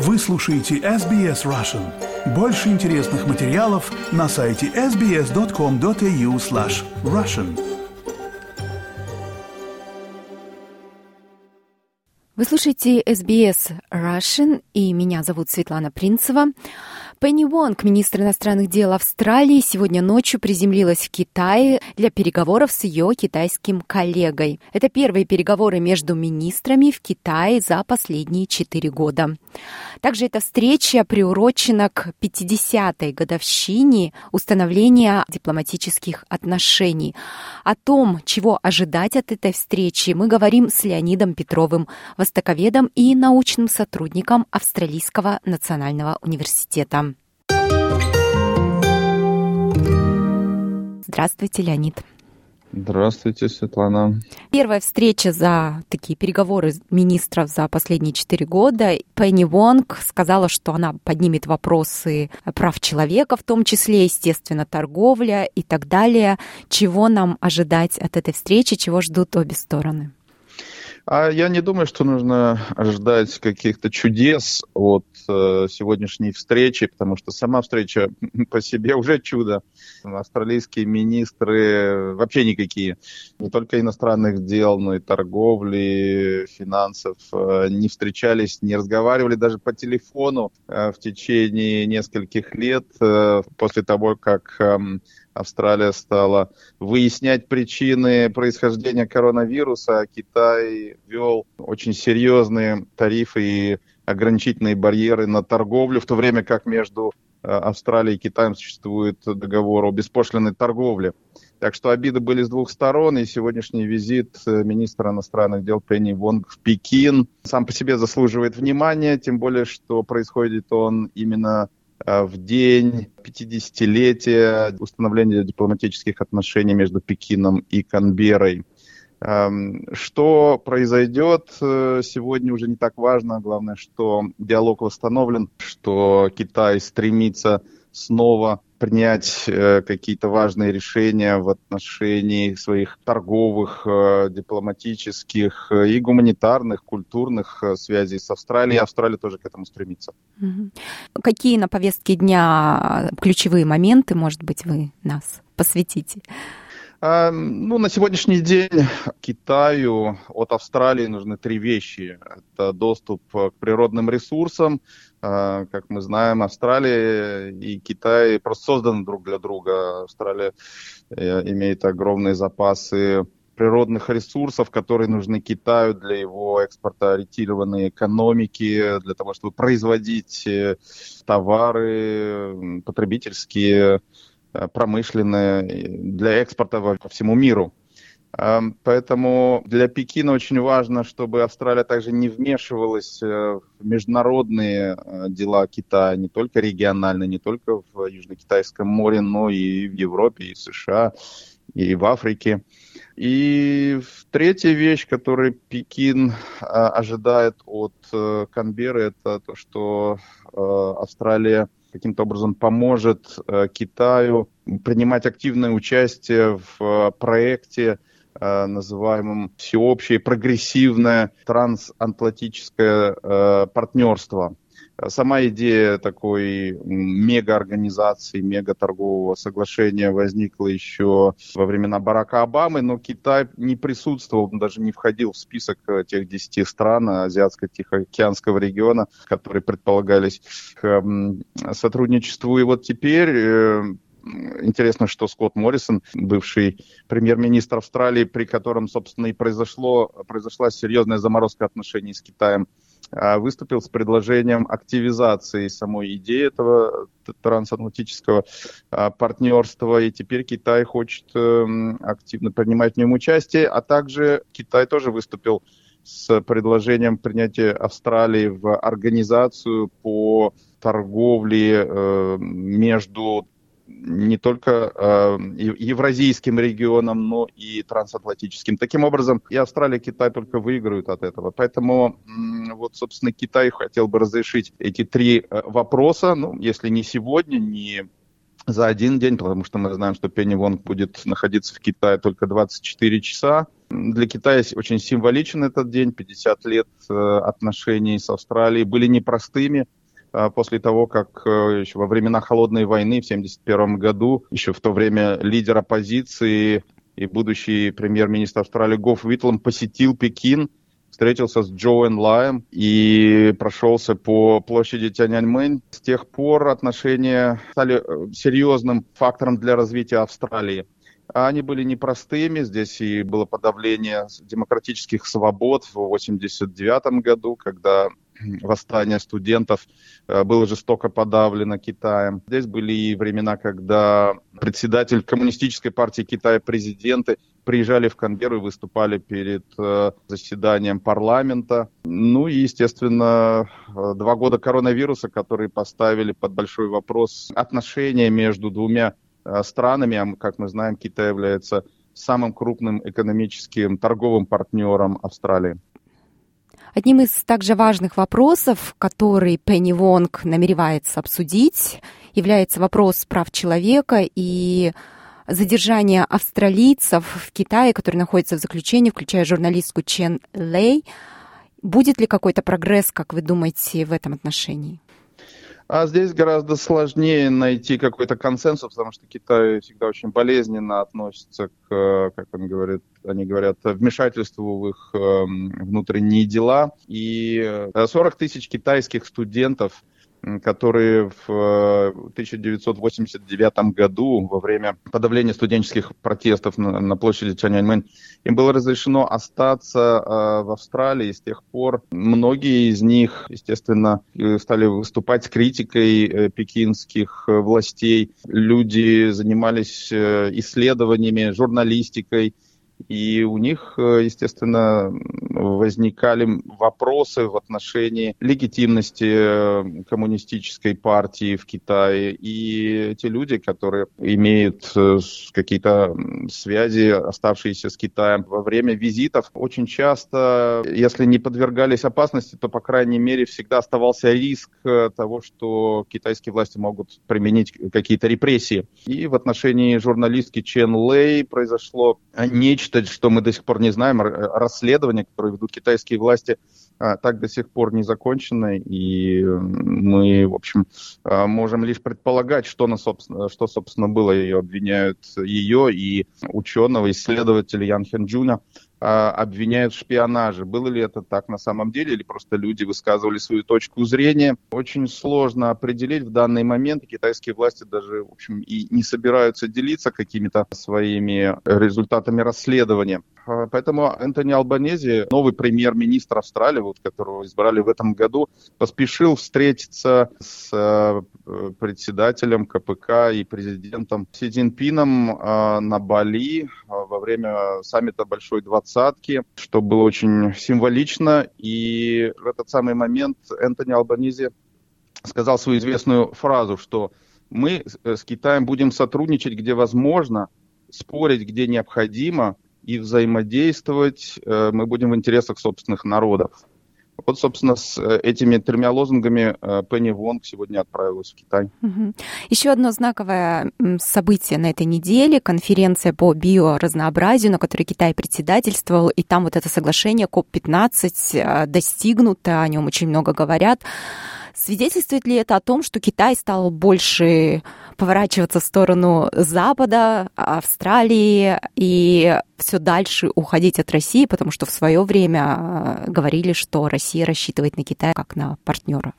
Вы слушаете SBS Russian. Больше интересных материалов на сайте sbs.com.au slash russian. Вы слушаете SBS Russian, и меня зовут Светлана Принцева. Пенни Вонг, министр иностранных дел Австралии, сегодня ночью приземлилась в Китае для переговоров с ее китайским коллегой. Это первые переговоры между министрами в Китае за последние четыре года. Также эта встреча приурочена к 50-й годовщине установления дипломатических отношений. О том, чего ожидать от этой встречи, мы говорим с Леонидом Петровым, востоковедом и научным сотрудником Австралийского национального университета. Здравствуйте, Леонид. Здравствуйте, Светлана. Первая встреча за такие переговоры министров за последние четыре года. Пенни Вонг сказала, что она поднимет вопросы прав человека, в том числе, естественно, торговля и так далее. Чего нам ожидать от этой встречи, чего ждут обе стороны? А я не думаю, что нужно ожидать каких-то чудес от э, сегодняшней встречи, потому что сама встреча по себе уже чудо. Австралийские министры вообще никакие, не только иностранных дел, но и торговли, финансов, э, не встречались, не разговаривали даже по телефону э, в течение нескольких лет э, после того, как э, Австралия стала выяснять причины происхождения коронавируса, а Китай ввел очень серьезные тарифы и ограничительные барьеры на торговлю, в то время как между э, Австралией и Китаем существует договор о беспошлиной торговле. Так что обиды были с двух сторон, и сегодняшний визит э, министра иностранных дел Пенни Вонг в Пекин сам по себе заслуживает внимания, тем более, что происходит он именно в день 50-летия установления дипломатических отношений между Пекином и Канберой. Эм, что произойдет э, сегодня уже не так важно. Главное, что диалог восстановлен, что Китай стремится снова принять э, какие-то важные решения в отношении своих торговых, э, дипломатических э, и гуманитарных, культурных связей с Австралией. Австралия тоже к этому стремится. Какие на повестке дня ключевые моменты, может быть, вы нас посвятите? А, ну, на сегодняшний день Китаю от Австралии нужны три вещи. Это доступ к природным ресурсам. А, как мы знаем, Австралия и Китай просто созданы друг для друга. Австралия э, имеет огромные запасы природных ресурсов, которые нужны Китаю для его экспорта ориентированной экономики, для того, чтобы производить э, товары потребительские, Э, промышленное, для экспорта по всему миру. Эм, поэтому для Пекина очень важно, чтобы Австралия также не вмешивалась э, в международные э, дела Китая, не только региональные, не только в Южно-Китайском море, но и в Европе, и в США, и в Африке. И третья вещь, которую Пекин ожидает от Канберы, это то, что Австралия каким-то образом поможет э, Китаю принимать активное участие в э, проекте, э, называемом всеобщее прогрессивное трансатлантическое партнерство. Сама идея такой мегаорганизации, мегаторгового соглашения возникла еще во времена Барака Обамы, но Китай не присутствовал, даже не входил в список тех 10 стран Азиатско-Тихоокеанского региона, которые предполагались к сотрудничеству. И вот теперь э, Интересно, что Скотт Моррисон, бывший премьер-министр Австралии, при котором, собственно, и произошло, произошла серьезная заморозка отношений с Китаем, выступил с предложением активизации самой идеи этого трансатлантического а, партнерства, и теперь Китай хочет эм, активно принимать в нем участие, а также Китай тоже выступил с предложением принятия Австралии в организацию по торговле э, между не только э, евразийским регионом, но и трансатлантическим. Таким образом, и Австралия, и Китай только выиграют от этого. Поэтому вот, собственно, Китай хотел бы разрешить эти три э, вопроса, ну, если не сегодня, не за один день, потому что мы знаем, что Пенни Вонг будет находиться в Китае только 24 часа. Для Китая очень символичен этот день. 50 лет э, отношений с Австралией были непростыми после того, как э, еще во времена Холодной войны в 1971 году, еще в то время лидер оппозиции и будущий премьер-министр Австралии Гофф Уитлом посетил Пекин встретился с Джоэн Лаем и прошелся по площади Тяньаньмэнь. С тех пор отношения стали э, серьезным фактором для развития Австралии. Они были непростыми. Здесь и было подавление демократических свобод в 1989 году, когда восстание студентов э, было жестоко подавлено Китаем. Здесь были и времена, когда председатель коммунистической партии Китая, президенты приезжали в Канберру и выступали перед э, заседанием парламента. Ну и, естественно, э, два года коронавируса, которые поставили под большой вопрос отношения между двумя странами. А, как мы знаем, Китай является самым крупным экономическим торговым партнером Австралии. Одним из также важных вопросов, который Пенни Вонг намеревается обсудить, является вопрос прав человека и задержание австралийцев в Китае, которые находятся в заключении, включая журналистку Чен Лей. Будет ли какой-то прогресс, как вы думаете, в этом отношении? А здесь гораздо сложнее найти какой-то консенсус, потому что Китай всегда очень болезненно относится к, как он говорит, они говорят, вмешательству в их эм, внутренние дела. И 40 э, тысяч китайских студентов которые в 1989 э, году во время подавления студенческих протестов на, площади Чаньаньмэнь им было разрешено остаться э, в Австралии. С тех пор многие из них, естественно, э, стали выступать с критикой пекинских властей. Люди занимались исследованиями, журналистикой. И у них, естественно, возникали вопросы в отношении легитимности э, коммунистической партии в Китае. И те люди, которые имеют э, какие-то связи, оставшиеся с Китаем во время визитов, очень часто, если не подвергались опасности, то, по крайней мере, всегда оставался риск того, что китайские власти могут применить какие-то репрессии. И в отношении журналистки Чен Лэй произошло нечто, что мы до сих пор не знаем, расследование, которое ведут китайские власти, а, так до сих пор не закончено, и мы, в общем, а, можем лишь предполагать, что, на, собственно, что собственно, было. Ее обвиняют ее и ученого, исследователя Ян Хенджуна обвиняют в шпионаже. Было ли это так на самом деле, или просто люди высказывали свою точку зрения? Очень сложно определить в данный момент. Китайские власти даже, в общем, и не собираются делиться какими-то своими результатами расследования. А, поэтому Энтони Албанези, новый премьер-министр Австралии, вот, которого избрали в этом году, поспешил встретиться с э, председателем КПК и президентом Си Цзиньпином э, на Бали во время саммита Большой Двадцатки, что было очень символично. И в этот самый момент Энтони Албанези сказал свою известную фразу, что мы с Китаем будем сотрудничать, где возможно, спорить, где необходимо – и взаимодействовать э, мы будем в интересах собственных народов. Вот, собственно, с э, этими тремя лозунгами э, Пенни Вонг сегодня отправилась в Китай. Еще одно знаковое событие на этой неделе – конференция по биоразнообразию, на которой Китай председательствовал, и там вот это соглашение КОП-15 достигнуто, о нем очень много говорят. Свидетельствует ли это о том, что Китай стал больше поворачиваться в сторону Запада, Австралии и все дальше уходить от России, потому что в свое время э, говорили, что Россия рассчитывает на Китай как на партнера?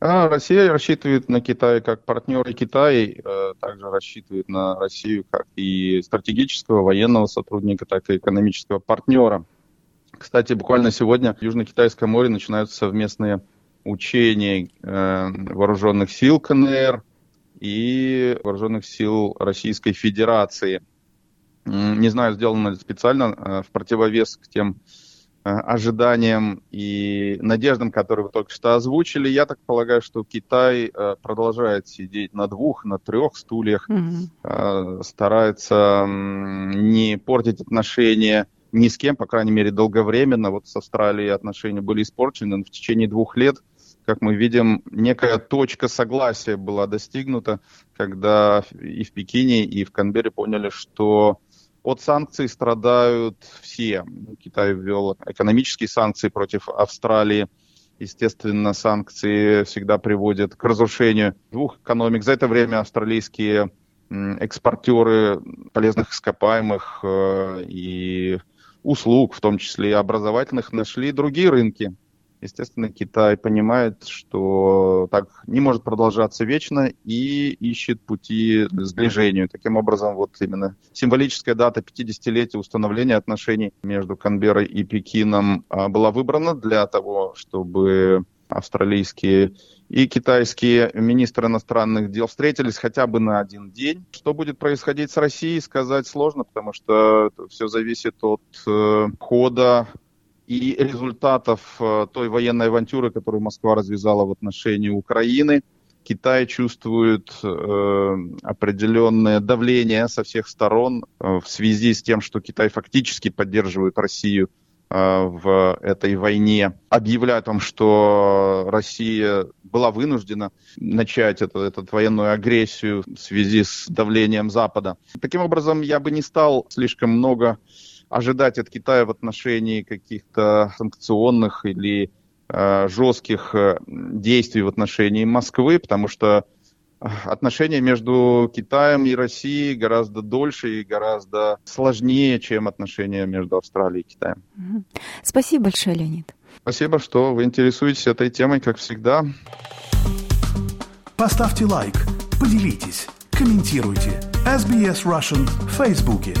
А, Россия рассчитывает на Китай как партнер, и Китай э, также рассчитывает на Россию как и стратегического военного сотрудника, так и экономического партнера. Кстати, буквально сегодня в Южно-Китайском море начинаются совместные учения э, вооруженных сил КНР, и вооруженных сил Российской Федерации. Не знаю, сделано это специально э, в противовес к тем э, ожиданиям и надеждам, которые вы только что озвучили. Я так полагаю, что Китай э, продолжает сидеть на двух, на трех стульях, mm-hmm. старается не портить отношения ни с кем, по крайней мере, долговременно. Вот с Австралией отношения были испорчены, но в течение двух лет как мы видим, некая точка согласия была достигнута, когда и в Пекине, и в Канберре поняли, что от санкций страдают все. Китай ввел экономические санкции против Австралии. Естественно, санкции всегда приводят к разрушению двух экономик. За это время австралийские экспортеры полезных ископаемых э, и услуг, в том числе и образовательных, нашли другие рынки. Естественно, Китай понимает, что так не может продолжаться вечно и ищет пути к сближению. Таким образом, вот именно символическая дата 50-летия установления отношений между Канберой и Пекином а, была выбрана для того, чтобы австралийские и китайские министры иностранных дел встретились хотя бы на один день. Что будет происходить с Россией, сказать сложно, потому что все зависит от э, хода и результатов э, той военной авантюры, которую Москва развязала в отношении Украины. Китай чувствует э, определенное давление со всех сторон э, в связи с тем, что Китай фактически поддерживает Россию э, в этой войне. Объявляет вам, что Россия была вынуждена начать это, эту военную агрессию в связи с давлением Запада. Таким образом, я бы не стал слишком много ожидать от Китая в отношении каких-то санкционных или э, жестких э, действий в отношении Москвы, потому что э, отношения между Китаем и Россией гораздо дольше и гораздо сложнее, чем отношения между Австралией и Китаем. Спасибо большое, Леонид. Спасибо, что вы интересуетесь этой темой, как всегда. Поставьте лайк, поделитесь, комментируйте. SBS Russian в Фейсбуке.